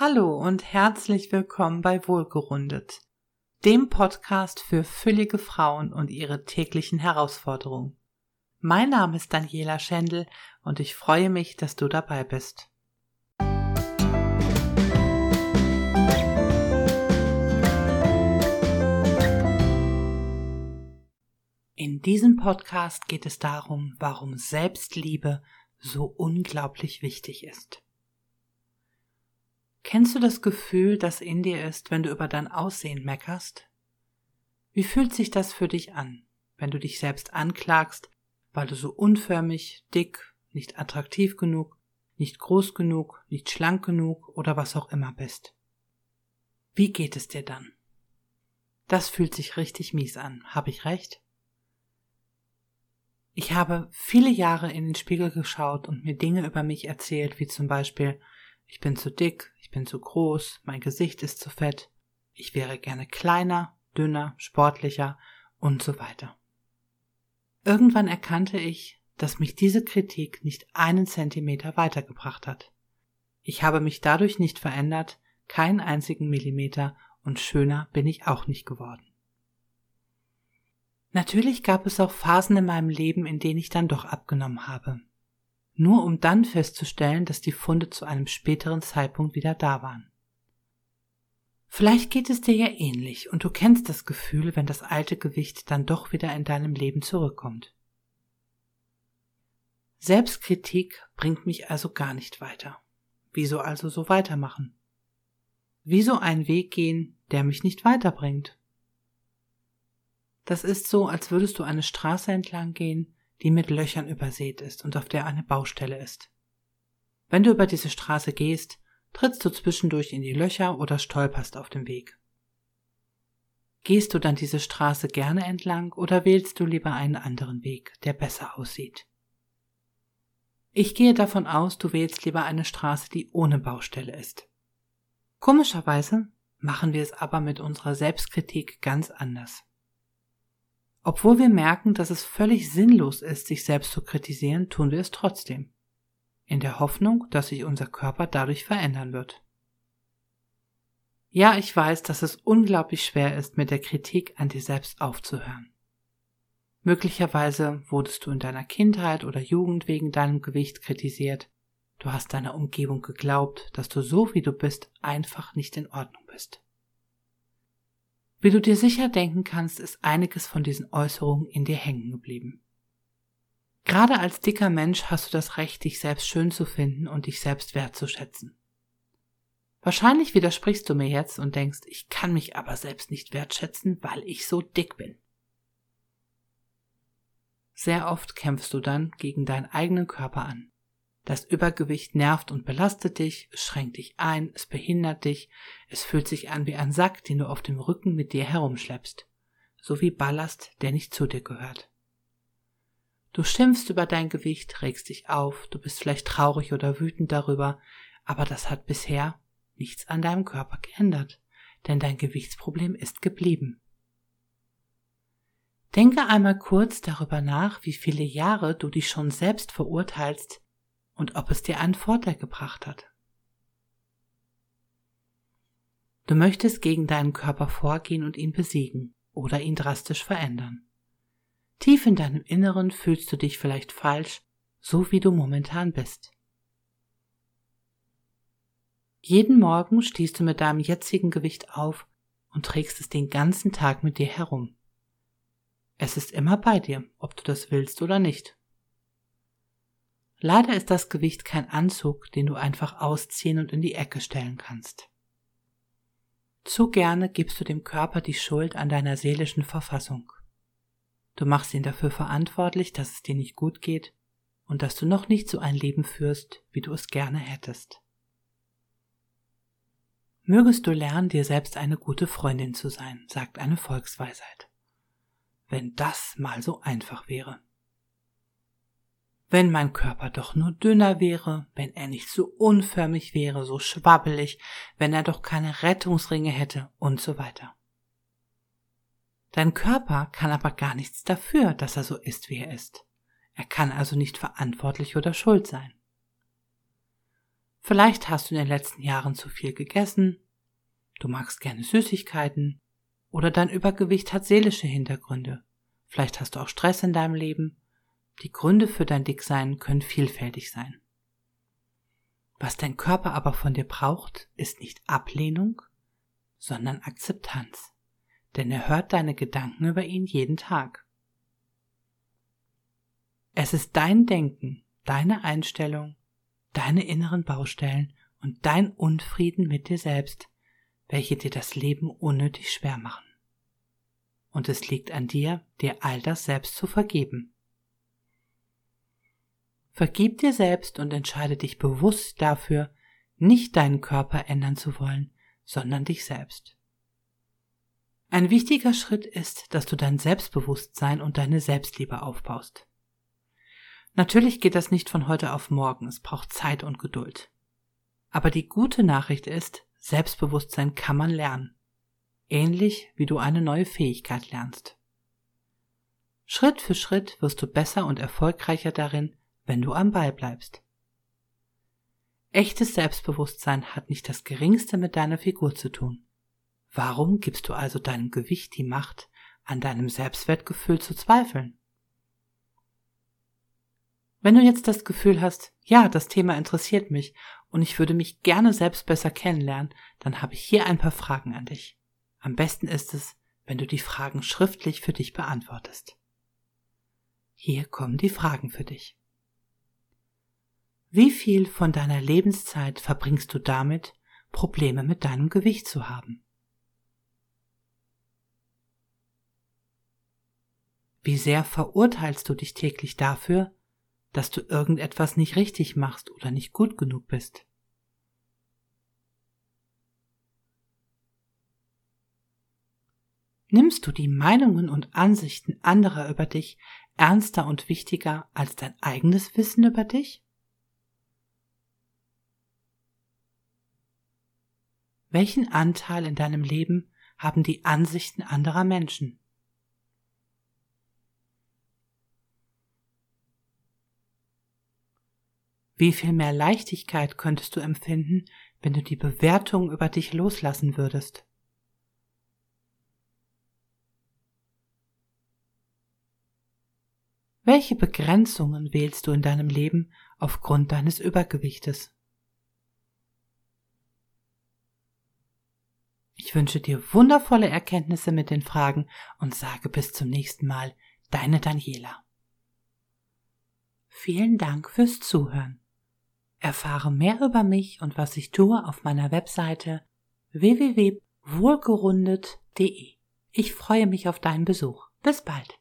Hallo und herzlich willkommen bei Wohlgerundet, dem Podcast für füllige Frauen und ihre täglichen Herausforderungen. Mein Name ist Daniela Schendl und ich freue mich, dass du dabei bist. In diesem Podcast geht es darum, warum Selbstliebe so unglaublich wichtig ist. Kennst du das Gefühl, das in dir ist, wenn du über dein Aussehen meckerst? Wie fühlt sich das für dich an, wenn du dich selbst anklagst, weil du so unförmig, dick, nicht attraktiv genug, nicht groß genug, nicht schlank genug oder was auch immer bist? Wie geht es dir dann? Das fühlt sich richtig mies an, habe ich recht? Ich habe viele Jahre in den Spiegel geschaut und mir Dinge über mich erzählt, wie zum Beispiel, ich bin zu dick, ich bin zu groß, mein Gesicht ist zu fett, ich wäre gerne kleiner, dünner, sportlicher und so weiter. Irgendwann erkannte ich, dass mich diese Kritik nicht einen Zentimeter weitergebracht hat. Ich habe mich dadurch nicht verändert, keinen einzigen Millimeter und schöner bin ich auch nicht geworden. Natürlich gab es auch Phasen in meinem Leben, in denen ich dann doch abgenommen habe nur um dann festzustellen, dass die Funde zu einem späteren Zeitpunkt wieder da waren. Vielleicht geht es dir ja ähnlich und du kennst das Gefühl, wenn das alte Gewicht dann doch wieder in deinem Leben zurückkommt. Selbstkritik bringt mich also gar nicht weiter. Wieso also so weitermachen? Wieso einen Weg gehen, der mich nicht weiterbringt? Das ist so, als würdest du eine Straße entlang gehen, die mit Löchern übersät ist und auf der eine Baustelle ist. Wenn du über diese Straße gehst, trittst du zwischendurch in die Löcher oder stolperst auf dem Weg. Gehst du dann diese Straße gerne entlang oder wählst du lieber einen anderen Weg, der besser aussieht? Ich gehe davon aus, du wählst lieber eine Straße, die ohne Baustelle ist. Komischerweise machen wir es aber mit unserer Selbstkritik ganz anders. Obwohl wir merken, dass es völlig sinnlos ist, sich selbst zu kritisieren, tun wir es trotzdem. In der Hoffnung, dass sich unser Körper dadurch verändern wird. Ja, ich weiß, dass es unglaublich schwer ist, mit der Kritik an dir selbst aufzuhören. Möglicherweise wurdest du in deiner Kindheit oder Jugend wegen deinem Gewicht kritisiert. Du hast deiner Umgebung geglaubt, dass du so wie du bist einfach nicht in Ordnung bist. Wie du dir sicher denken kannst, ist einiges von diesen Äußerungen in dir hängen geblieben. Gerade als dicker Mensch hast du das Recht, dich selbst schön zu finden und dich selbst wertzuschätzen. Wahrscheinlich widersprichst du mir jetzt und denkst, ich kann mich aber selbst nicht wertschätzen, weil ich so dick bin. Sehr oft kämpfst du dann gegen deinen eigenen Körper an. Das Übergewicht nervt und belastet dich, es schränkt dich ein, es behindert dich, es fühlt sich an wie ein Sack, den du auf dem Rücken mit dir herumschleppst, so wie Ballast, der nicht zu dir gehört. Du schimpfst über dein Gewicht, regst dich auf, du bist vielleicht traurig oder wütend darüber, aber das hat bisher nichts an deinem Körper geändert, denn dein Gewichtsproblem ist geblieben. Denke einmal kurz darüber nach, wie viele Jahre du dich schon selbst verurteilst, und ob es dir einen Vorteil gebracht hat. Du möchtest gegen deinen Körper vorgehen und ihn besiegen oder ihn drastisch verändern. Tief in deinem Inneren fühlst du dich vielleicht falsch, so wie du momentan bist. Jeden Morgen stehst du mit deinem jetzigen Gewicht auf und trägst es den ganzen Tag mit dir herum. Es ist immer bei dir, ob du das willst oder nicht. Leider ist das Gewicht kein Anzug, den du einfach ausziehen und in die Ecke stellen kannst. Zu gerne gibst du dem Körper die Schuld an deiner seelischen Verfassung. Du machst ihn dafür verantwortlich, dass es dir nicht gut geht und dass du noch nicht so ein Leben führst, wie du es gerne hättest. Mögest du lernen, dir selbst eine gute Freundin zu sein, sagt eine Volksweisheit. Wenn das mal so einfach wäre. Wenn mein Körper doch nur dünner wäre, wenn er nicht so unförmig wäre, so schwabbelig, wenn er doch keine Rettungsringe hätte und so weiter. Dein Körper kann aber gar nichts dafür, dass er so ist, wie er ist. Er kann also nicht verantwortlich oder schuld sein. Vielleicht hast du in den letzten Jahren zu viel gegessen, du magst gerne Süßigkeiten oder dein Übergewicht hat seelische Hintergründe. Vielleicht hast du auch Stress in deinem Leben. Die Gründe für dein Dicksein können vielfältig sein. Was dein Körper aber von dir braucht, ist nicht Ablehnung, sondern Akzeptanz. Denn er hört deine Gedanken über ihn jeden Tag. Es ist dein Denken, deine Einstellung, deine inneren Baustellen und dein Unfrieden mit dir selbst, welche dir das Leben unnötig schwer machen. Und es liegt an dir, dir all das selbst zu vergeben. Vergib dir selbst und entscheide dich bewusst dafür, nicht deinen Körper ändern zu wollen, sondern dich selbst. Ein wichtiger Schritt ist, dass du dein Selbstbewusstsein und deine Selbstliebe aufbaust. Natürlich geht das nicht von heute auf morgen, es braucht Zeit und Geduld. Aber die gute Nachricht ist, Selbstbewusstsein kann man lernen. Ähnlich wie du eine neue Fähigkeit lernst. Schritt für Schritt wirst du besser und erfolgreicher darin, wenn du am Ball bleibst. Echtes Selbstbewusstsein hat nicht das geringste mit deiner Figur zu tun. Warum gibst du also deinem Gewicht die Macht, an deinem Selbstwertgefühl zu zweifeln? Wenn du jetzt das Gefühl hast, ja, das Thema interessiert mich und ich würde mich gerne selbst besser kennenlernen, dann habe ich hier ein paar Fragen an dich. Am besten ist es, wenn du die Fragen schriftlich für dich beantwortest. Hier kommen die Fragen für dich. Wie viel von deiner Lebenszeit verbringst du damit, Probleme mit deinem Gewicht zu haben? Wie sehr verurteilst du dich täglich dafür, dass du irgendetwas nicht richtig machst oder nicht gut genug bist. Nimmst du die Meinungen und Ansichten anderer über dich ernster und wichtiger als dein eigenes Wissen über dich? Welchen Anteil in deinem Leben haben die Ansichten anderer Menschen? Wie viel mehr Leichtigkeit könntest du empfinden, wenn du die Bewertung über dich loslassen würdest? Welche Begrenzungen wählst du in deinem Leben aufgrund deines Übergewichtes? Ich wünsche dir wundervolle Erkenntnisse mit den Fragen und sage bis zum nächsten Mal, deine Daniela. Vielen Dank fürs Zuhören. Erfahre mehr über mich und was ich tue auf meiner Webseite www.wohlgerundet.de. Ich freue mich auf deinen Besuch. Bis bald.